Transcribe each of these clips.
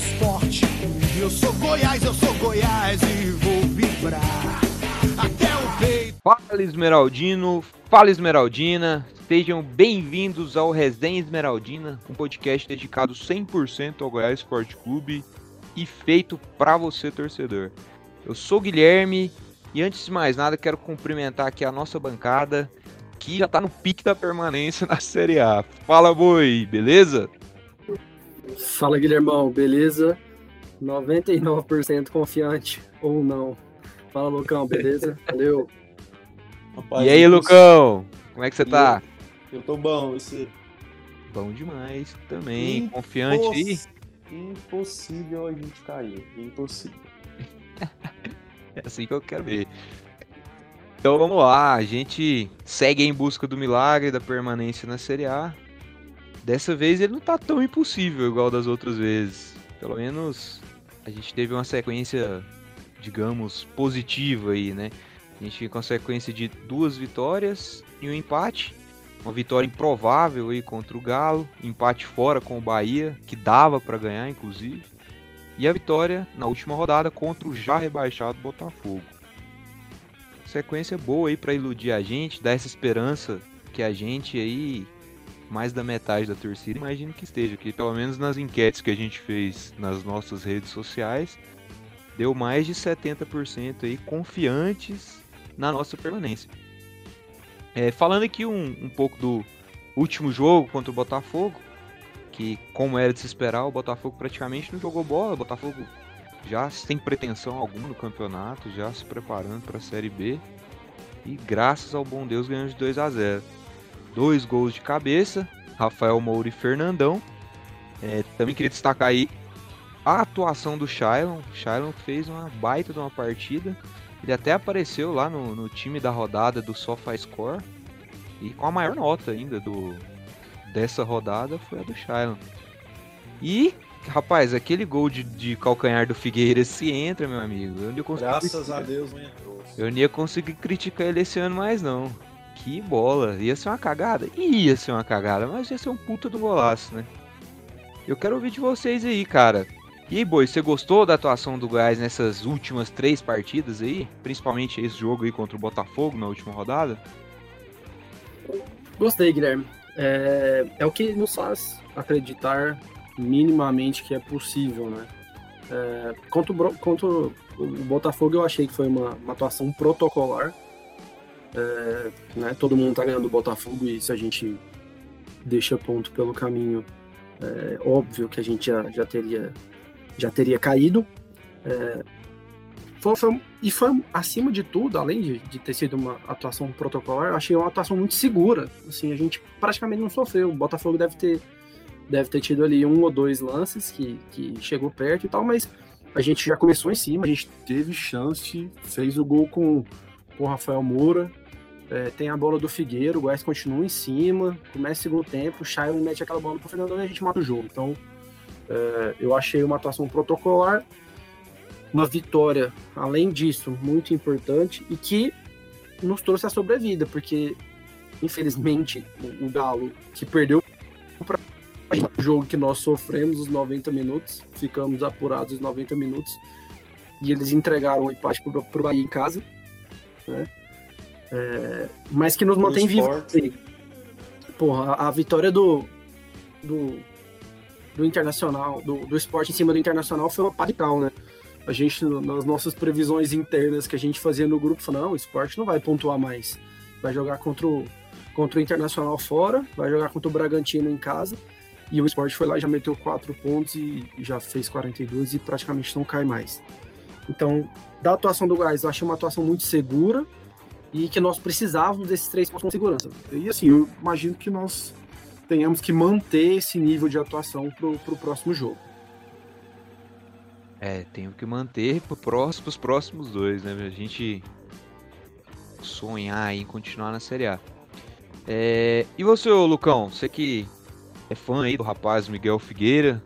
Esporte. Eu sou Goiás, eu sou Goiás e vou vibrar até o peito. Fala Esmeraldino, fala Esmeraldina, sejam bem-vindos ao Resenha Esmeraldina, um podcast dedicado 100% ao Goiás Esporte Clube e feito para você torcedor. Eu sou o Guilherme e antes de mais nada quero cumprimentar aqui a nossa bancada que já tá no pique da permanência na Série A. Fala, boi, beleza? Fala, Guilhermão, beleza? 99% confiante ou não. Fala, Lucão, beleza? Valeu. Rapaz, e aí, Lucão? Como é que você tá? Eu tô bom, você? Bom demais também. Confiante aí? Impossível a gente cair. Impossível. é assim que eu quero ver. Então vamos lá, a gente segue em busca do milagre da permanência na Série A. Dessa vez ele não tá tão impossível igual das outras vezes. Pelo menos a gente teve uma sequência, digamos, positiva aí, né? A gente com a sequência de duas vitórias e um empate. Uma vitória improvável aí contra o Galo, empate fora com o Bahia, que dava para ganhar inclusive. E a vitória na última rodada contra o já rebaixado Botafogo. Sequência boa aí para iludir a gente, dar essa esperança que a gente aí mais da metade da torcida, imagino que esteja, que pelo menos nas enquetes que a gente fez nas nossas redes sociais, deu mais de 70% aí confiantes na nossa permanência. É, falando aqui um, um pouco do último jogo contra o Botafogo, que como era de se esperar, o Botafogo praticamente não jogou bola, o Botafogo já sem pretensão alguma no campeonato, já se preparando para a Série B. E graças ao bom Deus ganhamos de 2 a 0 dois gols de cabeça, Rafael Moura e Fernandão. É, também queria destacar aí a atuação do Shailon. O Shailon fez uma baita de uma partida. Ele até apareceu lá no, no time da rodada do SofaScore. E com a maior nota ainda do dessa rodada foi a do Shailon. E, rapaz, aquele gol de, de calcanhar do Figueiredo se entra, meu amigo. Eu não Graças a Deus não entrou. Eu não ia conseguir criticar ele esse ano mais não. Que bola. Ia ser uma cagada? Ia ser uma cagada, mas ia ser um puta do golaço, né? Eu quero ouvir de vocês aí, cara. E aí, Boi, você gostou da atuação do Goiás nessas últimas três partidas aí? Principalmente esse jogo aí contra o Botafogo na última rodada? Gostei, Guilherme. É, é o que nos faz acreditar minimamente que é possível, né? É, contra, o, contra o Botafogo eu achei que foi uma, uma atuação protocolar é, né, todo mundo tá ganhando o Botafogo e se a gente deixa ponto pelo caminho, é óbvio que a gente já, já, teria, já teria caído. É, foi, foi, e foi, acima de tudo, além de, de, ter sido uma atuação protocolar, eu achei uma atuação muito segura. Assim, a gente praticamente não sofreu. O Botafogo deve ter, deve ter tido ali um ou dois lances que, que chegou perto e tal, mas a gente já começou em cima, a gente teve chance, fez o gol com, com o Rafael Moura, é, tem a bola do Figueiro, o Goiás continua em cima, começa o segundo tempo, o Shailon mete aquela bola pro Fernandão e a gente mata o jogo. Então, é, eu achei uma atuação protocolar, uma vitória, além disso, muito importante e que nos trouxe a sobrevida, porque, infelizmente, o, o Galo, que perdeu para o jogo que nós sofremos os 90 minutos, ficamos apurados os 90 minutos, e eles entregaram o empate para o Bahia em casa, né? É, mas que nos mantém vivos. Porra, a, a, vitória do, do, do Internacional, do, do esporte em cima do Internacional foi uma parical, né? A gente, nas nossas previsões internas que a gente fazia no grupo, falou, não, o esporte não vai pontuar mais. Vai jogar contra o, contra o Internacional fora, vai jogar contra o Bragantino em casa. E o esporte foi lá e já meteu 4 pontos e já fez 42 e praticamente não cai mais. Então, da atuação do Gás, eu achei uma atuação muito segura, e que nós precisávamos desses três pontos com segurança. E assim, eu imagino que nós tenhamos que manter esse nível de atuação para o próximo jogo. É, tenho que manter para os próximos dois, né? A gente sonhar em continuar na Série A. É, e você, Lucão, você que é fã aí do rapaz Miguel Figueira,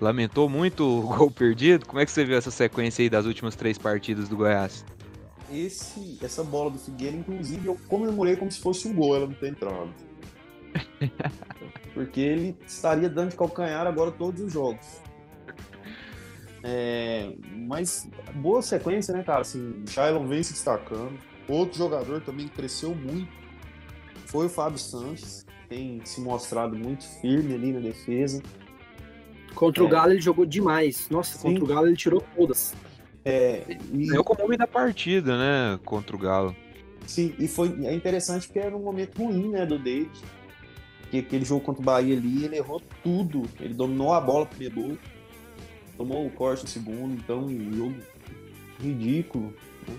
lamentou muito o gol perdido. Como é que você viu essa sequência aí das últimas três partidas do Goiás? Esse, essa bola do Figueira, inclusive, eu comemorei como se fosse um gol ela não ter entrado. Porque ele estaria dando de calcanhar agora todos os jogos. É, mas boa sequência, né, cara? Assim, Shailon vem se destacando. Outro jogador também que cresceu muito foi o Fábio Sanches. Tem se mostrado muito firme ali na defesa. Contra o É. Galo ele jogou demais. Nossa, Sim. contra o Galo ele tirou todas. É, e, Ganhou como homem da partida, né? Contra o Galo. sim, e foi é interessante porque era um momento ruim, né, do David. Porque aquele jogo contra o Bahia ali, ele errou tudo. Ele dominou a bola pro gol, tomou o corte no segundo, então um jogo ridículo. né?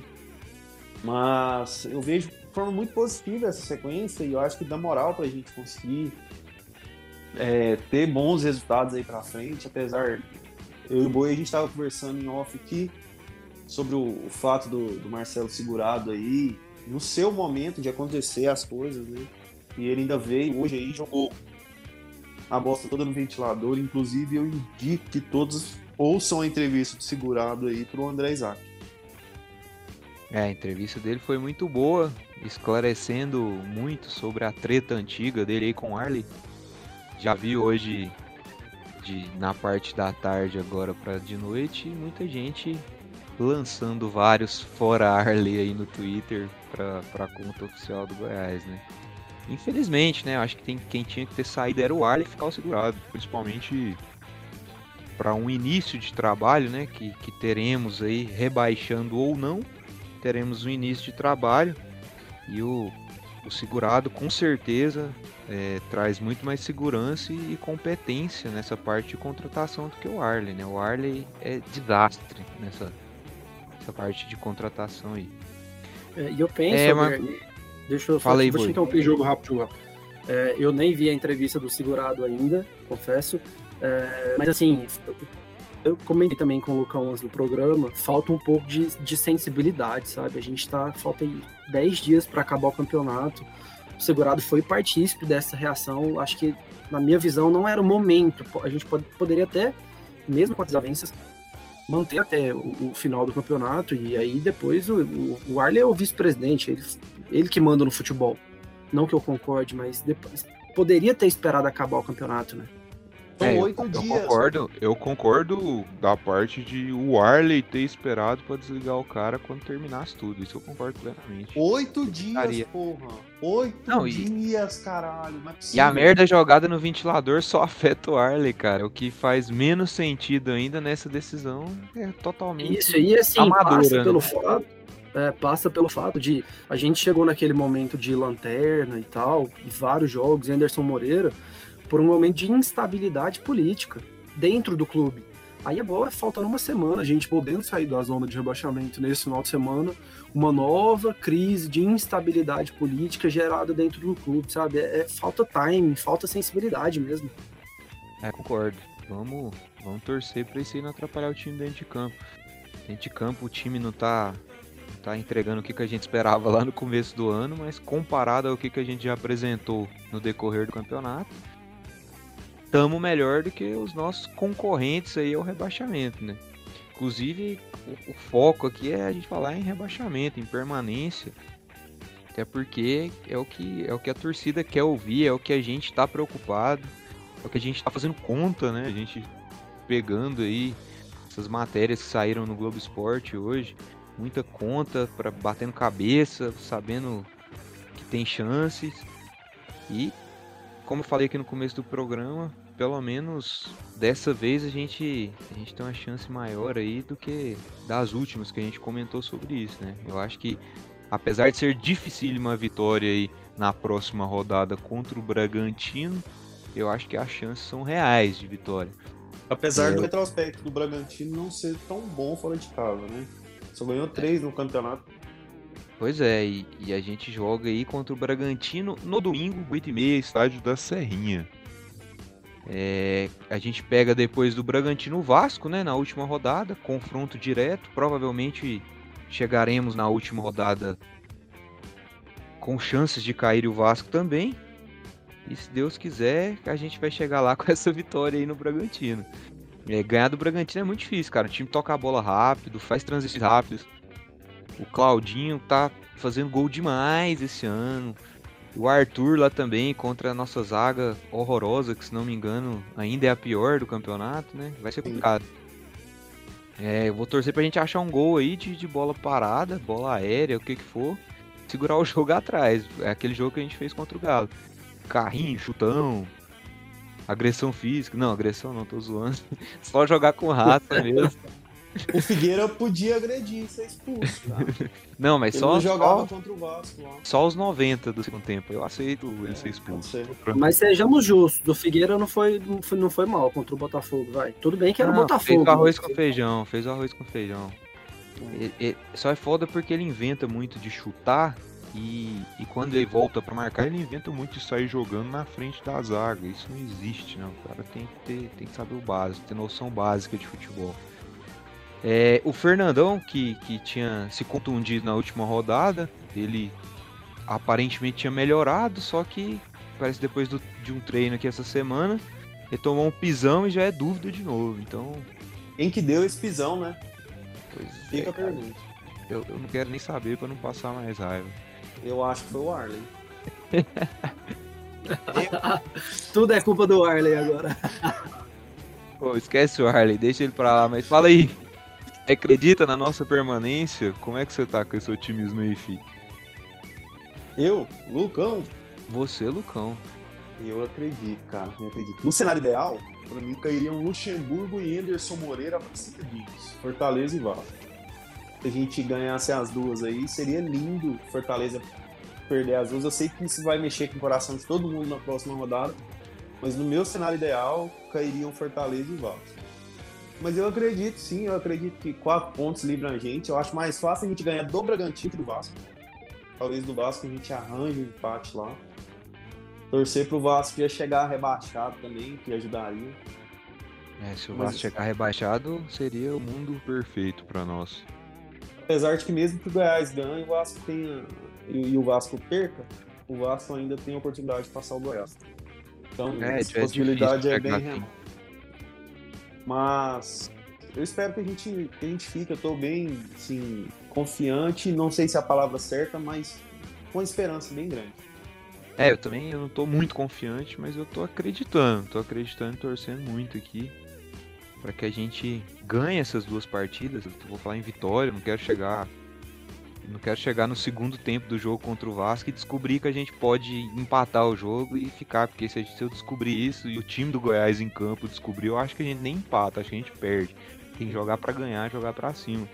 Mas eu vejo de forma muito positiva essa sequência e eu acho que dá moral pra gente conseguir é, ter bons resultados aí pra frente, apesar. Eu e o Boi a gente tava conversando em off aqui sobre o, o fato do, do Marcelo segurado aí, no seu momento de acontecer as coisas, né? E ele ainda veio hoje aí jogou a bosta toda no ventilador. Inclusive, eu indico que todos ouçam a entrevista do segurado aí pro André Isaac. É, a entrevista dele foi muito boa, esclarecendo muito sobre a treta antiga dele aí com Arley. Já vi hoje de, na parte da tarde agora para de noite muita gente lançando vários fora Arley aí no Twitter pra, pra conta oficial do Goiás, né? Infelizmente, né? eu Acho que tem, quem tinha que ter saído era o Arley ficar segurado, principalmente para um início de trabalho, né? Que, que teremos aí, rebaixando ou não, teremos um início de trabalho e o, o segurado com certeza é, traz muito mais segurança e, e competência nessa parte de contratação do que o Arley, né? O Arley é desastre nessa, nessa parte de contratação aí. É, e eu penso, É, mas- deixa eu Fala aí, vou te Boi. interromper o jogo rápido. João. É, eu nem vi a entrevista do segurado ainda, confesso. É, mas assim, eu comentei também com o Lucão antes do programa, falta um pouco de, de sensibilidade, sabe? A gente tá, falta aí 10 dias para acabar o campeonato. O segurado foi partícipe dessa reação. Acho que, na minha visão, não era o momento. A gente pode, poderia até, mesmo com as desavenças, manter até o, o final do campeonato e aí depois o, o, o Arley é o vice-presidente, ele, ele que manda no futebol. Não que eu concorde, mas depois poderia ter esperado acabar o campeonato, né? São É, eu- oito eu, dias. concordo, eu concordo da parte de o Arley ter esperado pra desligar o cara quando terminasse tudo. Isso eu concordo plenamente. Oito dias, porra. Oito Não, e- dias, caralho. Não é E a merda jogada no ventilador só afeta o Arley, cara. O que faz menos sentido ainda nessa decisão é totalmente. Isso aí, assim, amadora, passa né? pelo fato. é, passa pelo fato de a gente chegou naquele momento de lanterna e tal, e vários jogos, Anderson Moreira, por um momento de instabilidade política dentro do clube. Aí agora, faltando uma semana, a gente podendo sair da zona de rebaixamento nesse final de semana, uma nova crise de instabilidade política gerada dentro do clube, sabe? É, é falta time, falta sensibilidade mesmo. É, concordo. Vamos, vamos torcer pra isso aí não atrapalhar o time dentro de campo. Dentro de campo o time não tá, não tá entregando o que, que a gente esperava lá no começo do ano, mas comparado ao que, que a gente já apresentou no decorrer do campeonato, estamos melhor do que os nossos concorrentes aí ao rebaixamento, né? Inclusive, o, o foco aqui é a gente falar em rebaixamento, em permanência. Até porque é o que é o que a torcida quer ouvir, é o que a gente está preocupado, é o que a gente está fazendo conta, né? A gente pegando aí essas matérias que saíram no Globo Esporte hoje, muita conta para batendo cabeça, sabendo que tem chances. E como eu falei aqui no começo do programa, pelo menos dessa vez a gente a gente tem uma chance maior aí do que das últimas que a gente comentou sobre isso, né? Eu acho que apesar de ser dificílima a vitória aí na próxima rodada contra o Bragantino, eu acho que as chances são reais de vitória. Apesar É. do retrospecto do Bragantino não ser tão bom fora de casa, né? Só ganhou três no campeonato. Pois é, e, e a gente joga aí contra o Bragantino no domingo, 8h30, estádio da Serrinha. É, a gente pega depois do Bragantino o Vasco, né, na última rodada, confronto direto. Provavelmente chegaremos na última rodada com chances de cair o Vasco também. E se Deus quiser, a gente vai chegar lá com essa vitória aí no Bragantino. É, ganhar do Bragantino é muito difícil, cara. O time toca a bola rápido, faz transições rápidas. O Claudinho tá fazendo gol demais esse ano. O Arthur lá também contra a nossa zaga horrorosa, que se não me engano ainda é a pior do campeonato, né? Vai ser complicado. É, eu vou torcer pra gente achar um gol aí de, de bola parada, bola aérea, o que que for. Segurar o jogo atrás. É aquele jogo que a gente fez contra o Galo. Carrinho, chutão, agressão física. Não, agressão não, tô zoando. Só jogar com raça mesmo. O Figueira podia agredir e ser expulso, cara. Não, mas Ele só, não jogava só, contra o Vasco lá. só os 90 do segundo tempo. Eu aceito ele ser expulso. Mas sejamos justos, o Figueira não foi, não foi, não foi mal contra o Botafogo, vai. Tudo bem que era o Não, Botafogo. Fez o arroz mas- com feijão, fez o arroz com feijão. E- e- só é foda porque ele inventa muito de chutar e, e quando ele volta pra marcar, ele inventa muito de sair jogando na frente da zaga. Isso não existe, não. O cara tem que, ter, tem que saber o básico, ter noção básica de futebol. É, o Fernandão, que, que tinha se contundido na última rodada, ele aparentemente tinha melhorado, só que parece que depois do- de um treino aqui essa semana, ele tomou um pisão e já é dúvida de novo. Então, Quem que deu esse pisão, né? Pois Fica é, a pergunta. Eu, eu não quero nem saber pra não passar mais raiva. Eu acho que foi o Arley. Tudo é culpa do Arley agora. Pô, esquece o Harley, deixa ele pra lá, mas fala aí. Acredita na nossa permanência? Como é que você tá com esse otimismo aí, fi? Eu, Lucão, Você, Lucão. eu acredito, cara. Eu acredito. No cenário ideal, pra mim cairiam Luxemburgo e Anderson Moreira seguidos. Fortaleza e Vasco. Se a gente ganhasse as duas aí, seria lindo Fortaleza perder as duas. Eu sei que isso vai mexer com o coração de todo mundo na próxima rodada. Mas no meu cenário ideal, cairiam Fortaleza e Vasco. Mas eu acredito, sim, eu acredito que quatro pontos livram a gente. Eu acho mais fácil a gente ganhar do Bragantino que do Vasco. Talvez do Vasco a gente arranje um empate lá. Torcer pro Vasco já chegar rebaixado também, que ajudaria. É, se o Mas- Vasco chegar rebaixado, seria o mundo perfeito pra nós. Apesar de que mesmo que o Goiás ganhe, o Vasco tenha e, o Vasco perca, o Vasco ainda tem a oportunidade de passar o Goiás. Então, É, essa é possibilidade é bem assim. Mas eu espero que a gente, que a gente fique. Eu tô bem assim, confiante, não sei se é a palavra certa, mas com esperança bem grande. É, eu também eu não tô muito confiante, mas eu tô acreditando. Tô acreditando e torcendo muito aqui. Pra que a gente ganhe essas duas partidas. Eu vou falar em vitória, não quero chegar. Não quero chegar no segundo tempo do jogo contra o Vasco e descobrir que a gente pode empatar o jogo e ficar. Porque se, eu descobrir isso e o time do Goiás em campo descobrir, eu acho que a gente nem empata, acho que a gente perde. Tem que jogar pra ganhar, jogar pra cima.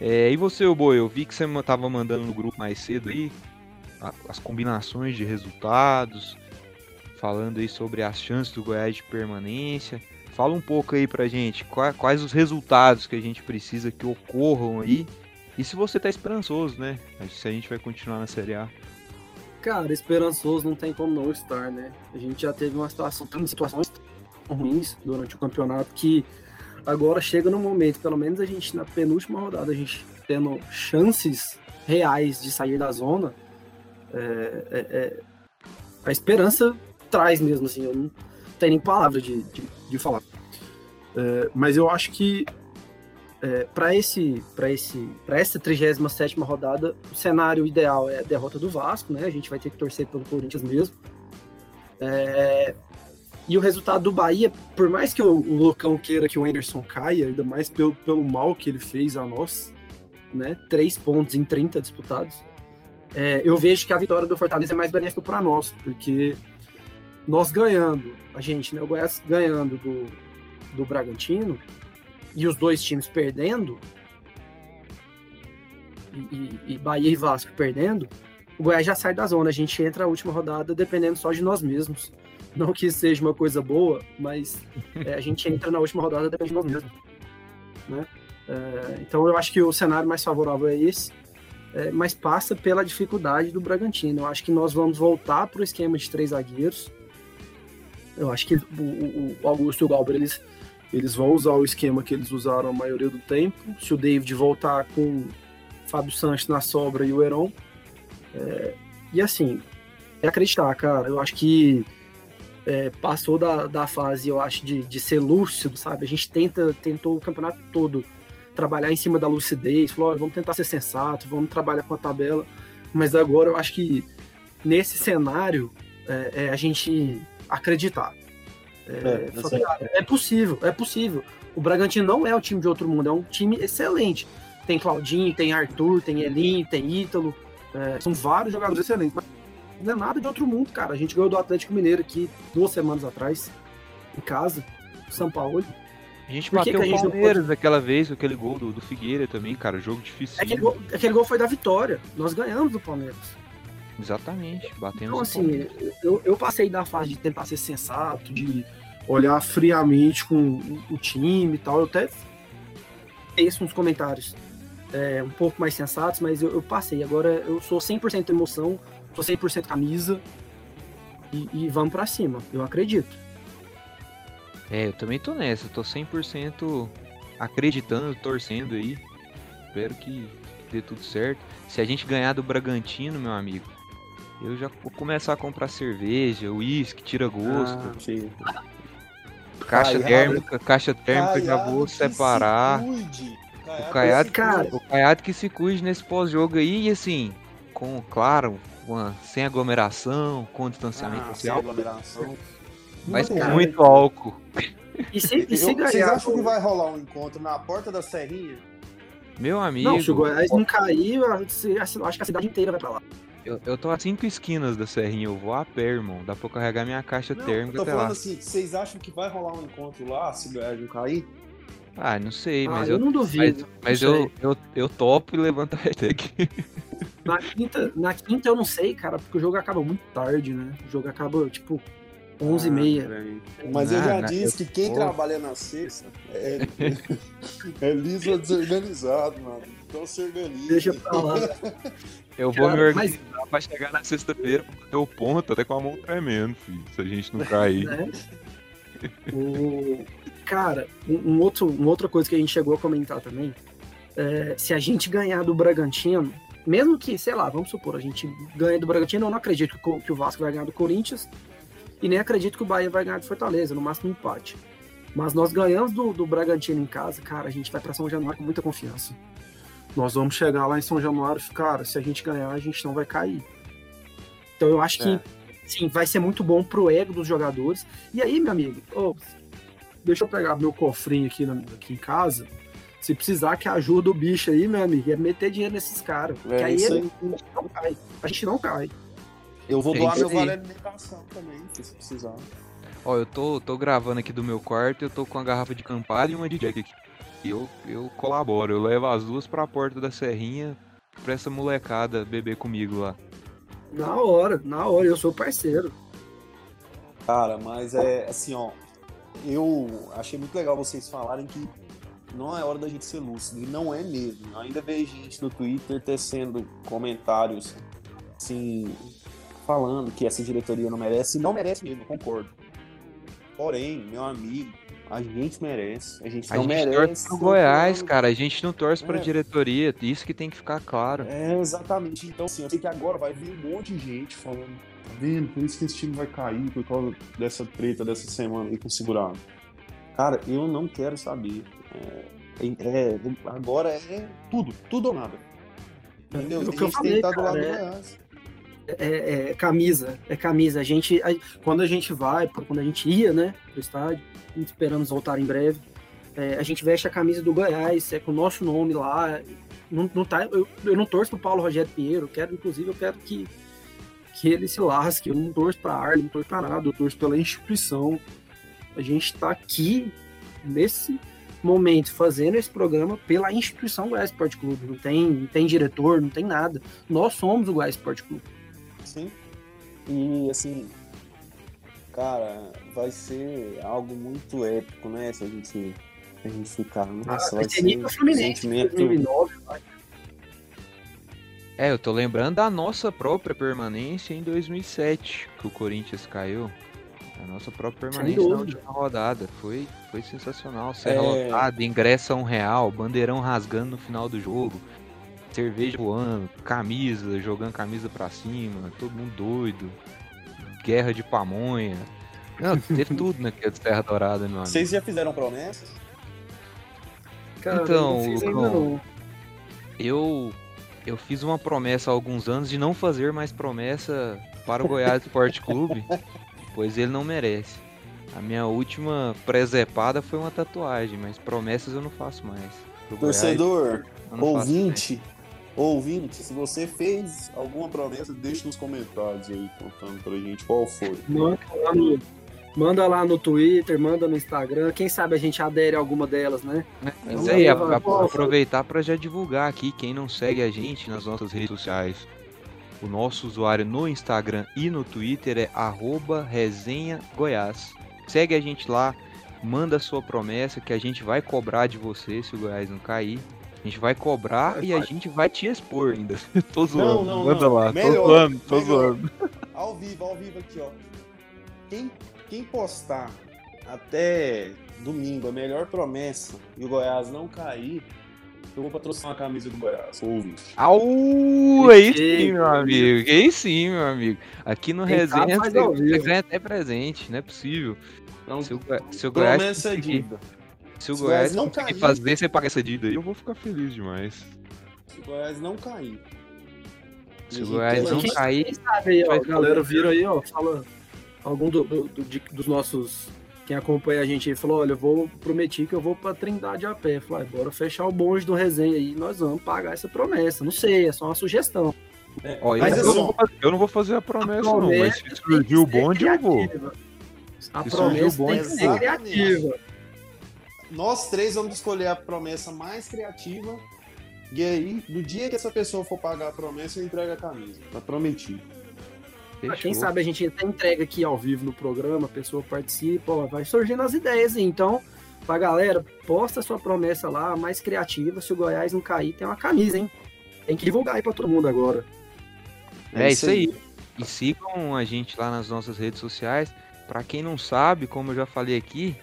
É, e você, Boi, eu vi que você tava mandando no grupo mais cedo aí as combinações de resultados, falando aí sobre as chances do Goiás de permanência. Fala um pouco aí pra gente, qua- quais os resultados que a gente precisa que ocorram aí. E se você tá esperançoso, né? Se a gente vai continuar na Série A. Cara, esperançoso não tem como não estar, né? A gente já teve uma situação, tem situações ruins durante o campeonato que agora chega no momento, pelo menos a gente na penúltima rodada, a gente tendo chances reais de sair da zona, é, é- é- a esperança traz mesmo, assim, eu não tenho nem palavra de, de, de falar. É, mas eu acho que para esse para esse para essa 37 rodada o cenário ideal é a derrota do Vasco né? A gente vai ter que torcer pelo Corinthians mesmo. É, e o resultado do Bahia por mais que o, o Lucão queira que o Anderson caia ainda mais pelo, pelo mal que ele fez a nós né? Três pontos em 30 disputados. É, eu vejo que a vitória do Fortaleza é mais benéfica para nós porque nós ganhando a gente né? O Goiás ganhando do, do Bragantino e os dois times perdendo, e, e- Bahia e Vasco perdendo, o Goiás já sai da zona. A gente entra na última rodada dependendo só de nós mesmos. Não que seja uma coisa boa, mas é, a gente entra na última rodada dependendo de nós mesmos. Né? É, então eu acho que o cenário mais favorável é esse, é, mas passa pela dificuldade do Bragantino. Eu acho que nós vamos voltar para o esquema de três zagueiros. Eu acho que o, o- o Augusto e o Galber, eles eles vão usar o esquema que eles usaram a maioria do tempo. Se o David voltar com Fábio Sanches na sobra e o Heron. é, e assim, é acreditar, cara. Eu acho que é, passou da, da fase, eu acho, de, de ser lúcido, sabe? A gente tenta, tentou o campeonato todo trabalhar em cima da lucidez, falou, "Olha, vamos tentar ser sensato, vamos trabalhar com a tabela. Mas agora eu acho que nesse cenário é, é a gente acreditar. É, é, é possível, é possível. O Bragantino não é um time de outro mundo, é um time excelente. Tem Claudinho, tem Arthur, tem Elin, tem Ítalo. É, são vários jogadores excelentes. Mas não é nada de outro mundo, cara. A gente ganhou do Atlético Mineiro aqui duas semanas atrás, em casa, São Paulo. A gente bateu o Palmeiras pode... aquela vez, com aquele gol do, do Figueira também, cara. Jogo difícil. Aquele gol, aquele gol foi da vitória. Nós ganhamos do Palmeiras. Exatamente, batemos Então, assim, eu, eu passei da fase de tentar ser sensato, de olhar friamente com o time e tal. Eu até fiz uns comentários é, um pouco mais sensatos, mas eu, eu, passei. Agora eu sou 100% emoção, sou 100% camisa e, e vamos para cima. Eu acredito. É, eu também tô nessa, tô 100% acreditando, torcendo aí. Espero que dê tudo certo. Se a gente ganhar do Bragantino, meu amigo, eu já vou começar a comprar cerveja, uísque, tira gosto. Ah, caixa térmica, caixa térmica, já vou separar. O Caiado, cara, o Caiado que se cuide nesse pós-jogo aí, e assim, com, claro, uma, sem aglomeração, com distanciamento ah, social. Sem aglomeração. Mas com muito álcool. E se, e se ganhar, Vocês acham que vai rolar um encontro na porta da Serrinha? Meu amigo. Não, se o Goiás não cair, eu acho que a cidade inteira vai pra lá. Eu, eu tô a cinco esquinas da Serrinha, eu vou a pé, irmão. Dá pra carregar minha caixa não, térmica eu tô falando lá. assim, vocês acham que vai rolar um encontro lá se o não cair? Ah, não sei, ah, mas eu, eu não duvido. Mas, mas eu, eu, eu topo e levanto a hashtag. Na quinta, na quinta eu não sei, cara, porque o jogo acaba muito tarde, né? O jogo acaba, tipo, 11 e meia. Mas eu já disse que quem trabalha na sexta é, é liso desorganizado, mano. Então se organiza. Deixa pra lá. Eu vou Cara, me organizar mas... pra chegar na sexta-feira pra bater o ponto até com a mão tremendo, filho, se a gente não cair. É. o... Cara, um, um, outro, uma outra coisa que a gente chegou a comentar também, é, se a gente ganhar do Bragantino, mesmo que, sei lá, vamos supor, a gente ganha do Bragantino, eu não acredito que o Vasco vai ganhar do Corinthians, e nem acredito que o Bahia vai ganhar do Fortaleza, no máximo um empate. Mas nós ganhamos do, do Bragantino em casa, cara, a gente vai para São Januário com muita confiança. Nós vamos chegar lá em São Januário e, cara, se a gente ganhar, a gente não vai cair. Então eu acho que, é. sim, vai ser muito bom pro ego dos jogadores. E aí, meu amigo, oh, deixa eu pegar meu cofrinho aqui, na, aqui em casa. Se precisar que ajuda o bicho aí, meu amigo, é meter dinheiro nesses caras. É, que aí, aí. a gente não cai. A gente não cai. Eu vou doar meu vale alimentação também, se precisar. Ó, eu tô, tô gravando aqui do meu quarto, eu tô com uma garrafa de Campari e uma de Jack aqui. E eu, eu colaboro, eu levo as duas pra porta da Serrinha pra essa molecada beber comigo lá. Na hora, na hora, eu sou parceiro. Cara, mas é assim, ó. Eu achei muito legal vocês falarem que não é hora da gente ser lúcido. E não é mesmo. Eu ainda vejo gente no Twitter tecendo comentários assim, falando que essa diretoria não merece, e não merece mesmo, concordo. Porém, meu amigo, a gente merece. A gente a não gente merece. Torce pro Goiás, cara. A gente não torce é. pra diretoria. Isso que tem que ficar claro. É, exatamente. Então, assim, eu sei que agora vai vir um monte de gente falando. Tá vendo? Por isso que esse time vai cair por causa dessa treta dessa semana aí com o segurado. Cara, eu não quero saber. É, é, agora é tudo, tudo ou nada. Entendeu? É o que eu falei, cara, é... é, é, camisa, é camisa. A gente, a, quando a gente vai, quando a gente ia, né, pro estádio, esperamos voltar em breve, é, a gente veste a camisa do Goiás, é com o nosso nome lá. Não, não tá, eu, eu não torço pro Paulo Rogério Pinheiro, eu quero, inclusive, eu quero que, que ele se lasque. Eu não torço pra Arlen, não torço pra nada, eu torço pela instituição. A gente tá aqui nesse momento fazendo esse programa pela instituição Goiás Esporte Clube. Não tem, não tem diretor, não tem nada. Nós somos o Goiás Esporte Clube. Sim. E assim, cara, vai ser algo muito épico, né? Se a gente, se a gente ficar. Nossa, ah, vai, vai ser nível Fluminense, sentimento... 2009, vai. É, eu tô lembrando da nossa própria permanência em 2007, que o Corinthians caiu. A nossa própria permanência na última rodada. Foi, foi sensacional. Serra é... lotada, ingresso a um real, bandeirão rasgando no final do jogo cerveja voando, camisa, jogando camisa pra cima, todo mundo doido, guerra de pamonha. Não, teve tudo naquele Terra Dourada, meu amigo. Vocês já fizeram promessas? Cara, então, Lucão, eu, eu fiz uma promessa há alguns anos de não fazer mais promessa para o Goiás Esporte Clube, pois ele não merece. A minha última presepada foi uma tatuagem, mas promessas eu não faço mais. Pro Goiás, Torcedor, eu não faço ouvinte, ouvinte, se você fez alguma promessa, deixe nos comentários aí contando pra gente qual foi. Manda lá, no, manda lá no Twitter, manda no Instagram. Quem sabe a gente adere a alguma delas, né? Vamos aí, a- a- aproveitar para já divulgar aqui, quem não segue a gente nas nossas redes sociais. O nosso usuário no Instagram e no Twitter é arroba resenha Goiás. Segue a gente lá, manda a sua promessa que a gente vai cobrar de você se o Goiás não cair. A gente vai cobrar e a gente vai te expor ainda. tô zoando, não, manda não. lá. Melhor, tô zoando, tô melhor. zoando. Ao vivo, ao vivo aqui, ó. Quem, quem postar até domingo a melhor promessa e o Goiás não cair, eu vou patrocinar uma camisa do Goiás. Ouvinte. Au, aí Que sim, meu amigo. Aí sim, meu amigo. Aqui no Quem Resenha você, ganha até presente, não é possível. Então, Se o, Goi- se o Goiás promessa é dívida. Se o se Goiás Goiás não conseguir cair- fazer, essa dívida aí, eu vou ficar feliz demais. Se o Goiás não cair. Se o Goiás não Quem- cair, Quem sabe aí, ó, vai a galera vira aí, ó, fala algum do- do- do- de- dos nossos quem acompanha a gente aí falou, olha, eu vou prometi que eu vou pra Trindade a pé. Falei, ah, bora fechar o bonde do resenha aí, nós vamos pagar essa promessa. Não sei, é só uma sugestão. ó, eu, Mas eu assim, não vou fazer, eu não vou fazer a promessa, não, mas promessa se surgir o ser bonde, eu vou. A Se promessa surgir o bonde, tem que ser criativa. Nós três vamos escolher a promessa mais criativa. E aí, no dia que essa pessoa for pagar a promessa, eu entrego a camisa. Tá prometido. Ah, Quem sabe a gente até entrega aqui ao vivo no programa, a pessoa participa, ó, vai surgindo as ideias. aí. Então, pra galera, posta sua promessa lá, mais criativa. Se o Goiás não cair, tem uma camisa, hein? Tem que divulgar aí pra todo mundo agora. É isso aí. E sigam a gente lá nas nossas redes sociais. Pra quem não sabe, como eu já falei aqui,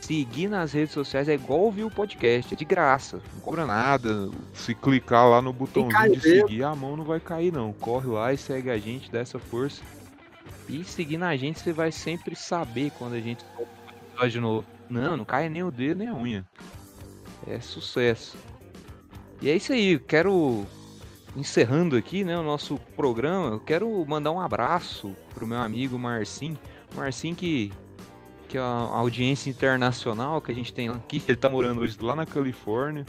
seguir nas redes sociais é igual ouvir o podcast, é de graça, não cobra nada. Se clicar lá no botãozinho de seguir, a mão não vai cair não. Corre lá e segue a gente, dá essa força. E seguindo a gente, você vai sempre saber quando a gente episódio novo. Não, não cai nem o dedo nem a unha. É sucesso. E é isso aí, quero encerrando aqui, né, o nosso programa, eu quero mandar um abraço pro meu amigo Marcin. Marcin que que a audiência internacional que a gente tem aqui, ele tá morando hoje lá na Califórnia.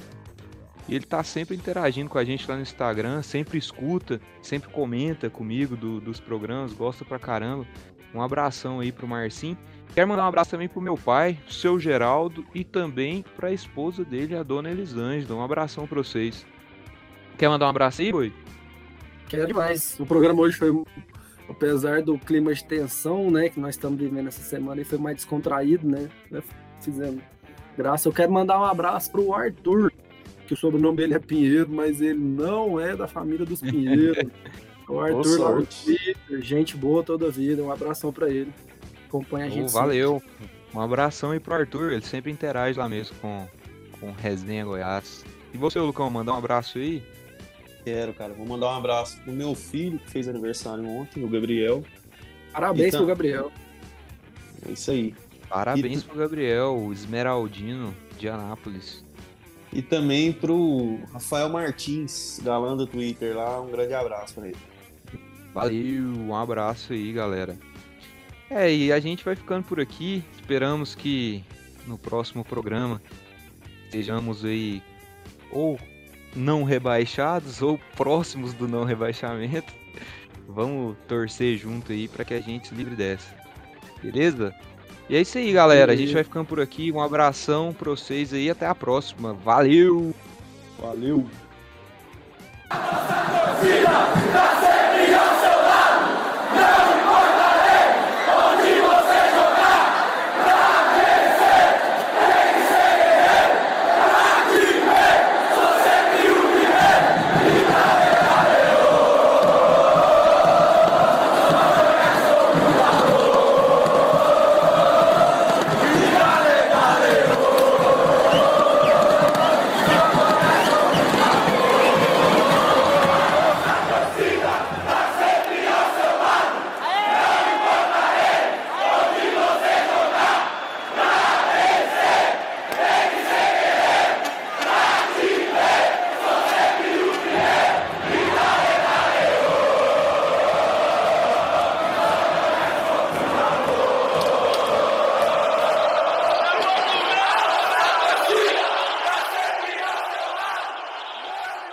E ele tá sempre interagindo com a gente lá no Instagram, sempre escuta, sempre comenta comigo do- dos programas, gosta pra caramba. Um abração aí pro Marcin. Quero mandar um abraço também pro meu pai, pro seu Geraldo, e também pra esposa dele, a dona Elisângela. Um abração pra vocês. Quer mandar um abraço aí, Boi? Quero demais. O programa hoje foi, apesar do clima de tensão, né, que nós estamos vivendo essa semana, ele foi mais descontraído, né? né, Fizemos graça. Eu quero mandar um abraço pro Arthur, que o sobrenome dele é Pinheiro, mas ele não é da família dos Pinheiro. o Arthur lá no. Twitter, gente boa toda a vida. Um abração pra ele. Acompanha a gente. valeu. Um abração aí pro Arthur, ele sempre interage lá mesmo com, com Resenha Goiás. E você, Lucão, mandar um abraço aí? Quero, cara. Vou mandar um abraço pro meu filho, que fez aniversário ontem, o Gabriel. Parabéns Então- pro Gabriel. É isso aí. Parabéns pro Gabriel, o Esmeraldino de Anápolis. E também pro Rafael Martins, galã do Twitter lá. Um grande abraço pra ele. Valeu, um abraço aí, galera. É, e a gente vai ficando por aqui. Esperamos que no próximo programa estejamos aí ou não rebaixados ou próximos do não rebaixamento. Vamos torcer junto aí para que a gente se livre dessa. Beleza? E é isso aí, galera. A gente vai ficando por aqui. Um abração pra vocês aí. Até a próxima. Valeu! Valeu! Não